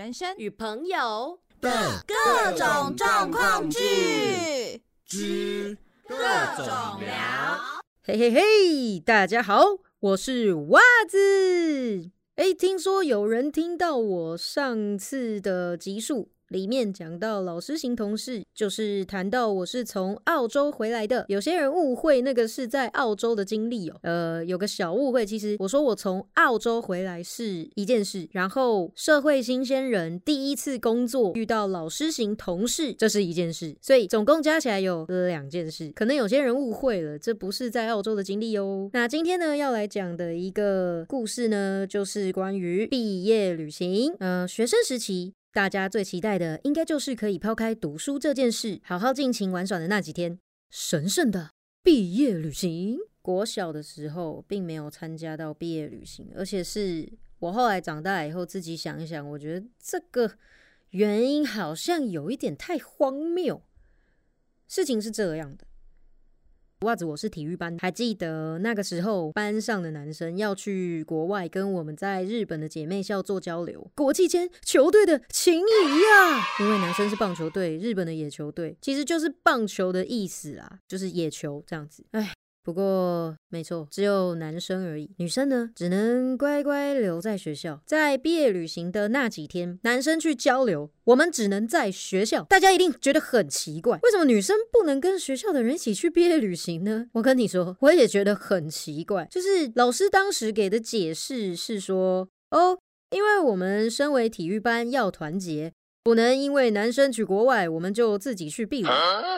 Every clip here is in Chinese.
人生与朋友的各种状况剧之各种聊。嘿嘿嘿，大家好，我是袜子。哎，听说有人听到我上次的集数。里面讲到老师型同事，就是谈到我是从澳洲回来的。有些人误会那个是在澳洲的经历哦，呃，有个小误会。其实我说我从澳洲回来是一件事，然后社会新鲜人第一次工作遇到老师型同事，这是一件事。所以总共加起来有两件事。可能有些人误会了，这不是在澳洲的经历哦。那今天呢要来讲的一个故事呢，就是关于毕业旅行。嗯，学生时期。大家最期待的，应该就是可以抛开读书这件事，好好尽情玩耍的那几天，神圣的毕业旅行。国小的时候，并没有参加到毕业旅行，而且是我后来长大以后自己想一想，我觉得这个原因好像有一点太荒谬。事情是这样的。袜子，我是体育班，还记得那个时候班上的男生要去国外跟我们在日本的姐妹校做交流，国际间球队的情谊呀。因为男生是棒球队，日本的野球队其实就是棒球的意思啊，就是野球这样子。哎。不过，没错，只有男生而已，女生呢，只能乖乖留在学校。在毕业旅行的那几天，男生去交流，我们只能在学校。大家一定觉得很奇怪，为什么女生不能跟学校的人一起去毕业旅行呢？我跟你说，我也觉得很奇怪。就是老师当时给的解释是说，哦，因为我们身为体育班要团结，不能因为男生去国外，我们就自己去毕旅。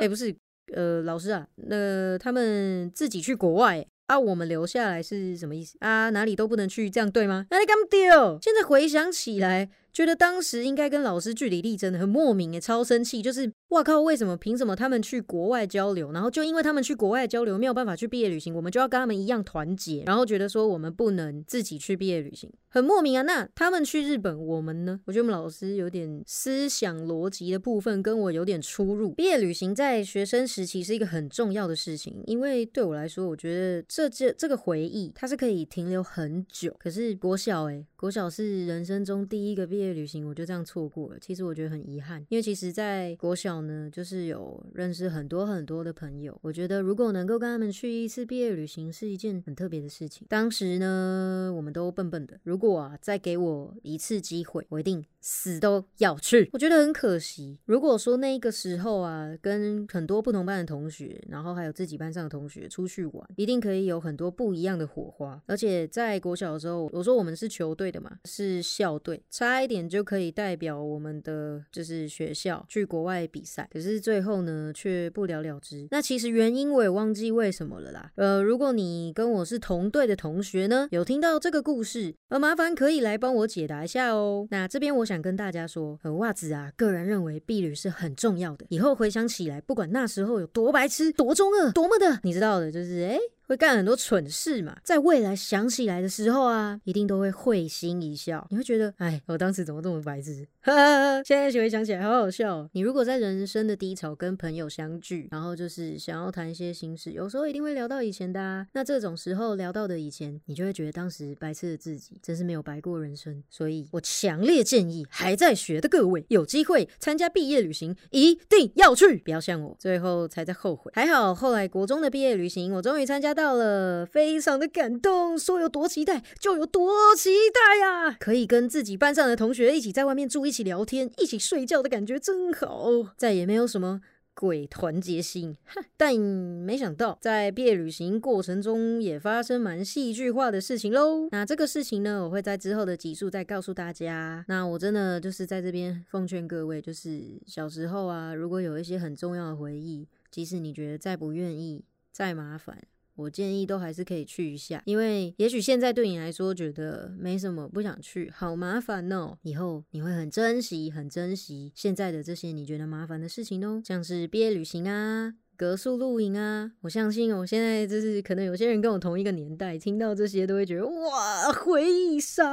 哎，不是。呃，老师啊，那他们自己去国外啊，我们留下来是什么意思啊？哪里都不能去，这样对吗？那你干丢？现在回想起来。觉得当时应该跟老师据理力争，很莫名诶，超生气。就是哇靠，为什么凭什么他们去国外交流，然后就因为他们去国外交流没有办法去毕业旅行，我们就要跟他们一样团结，然后觉得说我们不能自己去毕业旅行，很莫名啊。那他们去日本，我们呢？我觉得我们老师有点思想逻辑的部分跟我有点出入。毕业旅行在学生时期是一个很重要的事情，因为对我来说，我觉得这这这个回忆它是可以停留很久。可是国小诶，国小是人生中第一个毕业毕业旅行，我就这样错过了。其实我觉得很遗憾，因为其实，在国小呢，就是有认识很多很多的朋友。我觉得如果能够跟他们去一次毕业旅行，是一件很特别的事情。当时呢，我们都笨笨的。如果啊，再给我一次机会，我一定死都要去。我觉得很可惜。如果说那个时候啊，跟很多不同班的同学，然后还有自己班上的同学出去玩，一定可以有很多不一样的火花。而且在国小的时候，我说我们是球队。的嘛是校队，差一点就可以代表我们的就是学校去国外比赛，可是最后呢却不了了之。那其实原因我也忘记为什么了啦。呃，如果你跟我是同队的同学呢，有听到这个故事，呃，麻烦可以来帮我解答一下哦。那这边我想跟大家说，呃，袜子啊，个人认为避旅是很重要的。以后回想起来，不管那时候有多白痴、多中二、多么的，你知道的，就是哎。会干很多蠢事嘛，在未来想起来的时候啊，一定都会会心一笑。你会觉得，哎，我当时怎么这么白痴？现在回想起来，好好笑。你如果在人生的低潮跟朋友相聚，然后就是想要谈一些心事，有时候一定会聊到以前的。啊。那这种时候聊到的以前，你就会觉得当时白痴的自己真是没有白过人生。所以我强烈建议还在学的各位，有机会参加毕业旅行一定要去，不要像我最后才在后悔。还好后来国中的毕业旅行，我终于参加到到了，非常的感动。说有多期待就有多期待呀！可以跟自己班上的同学一起在外面住。一起聊天、一起睡觉的感觉真好，再也没有什么鬼团结心。但没想到，在毕业旅行过程中也发生蛮戏剧化的事情喽。那这个事情呢，我会在之后的集数再告诉大家。那我真的就是在这边奉劝各位，就是小时候啊，如果有一些很重要的回忆，即使你觉得再不愿意、再麻烦。我建议都还是可以去一下，因为也许现在对你来说觉得没什么，不想去，好麻烦哦。以后你会很珍惜、很珍惜现在的这些你觉得麻烦的事情哦，像是毕业旅行啊。格数露营啊。我相信我现在就是可能有些人跟我同一个年代，听到这些都会觉得哇，回忆杀！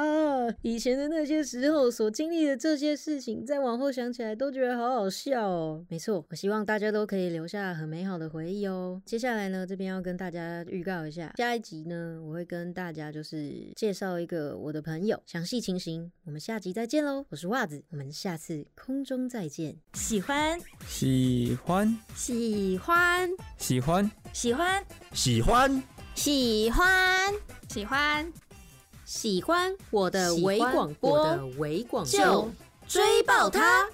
以前的那些时候所经历的这些事情，再往后想起来都觉得好好笑哦。没错，我希望大家都可以留下很美好的回忆哦。接下来呢，这边要跟大家预告一下，下一集呢，我会跟大家就是介绍一个我的朋友，详细情形我们下集再见喽。我是袜子，我们下次空中再见。喜欢，喜欢，喜欢，喜欢，喜欢，喜欢，喜欢，喜欢，喜欢我的微广播，我的微广播，就追爆它。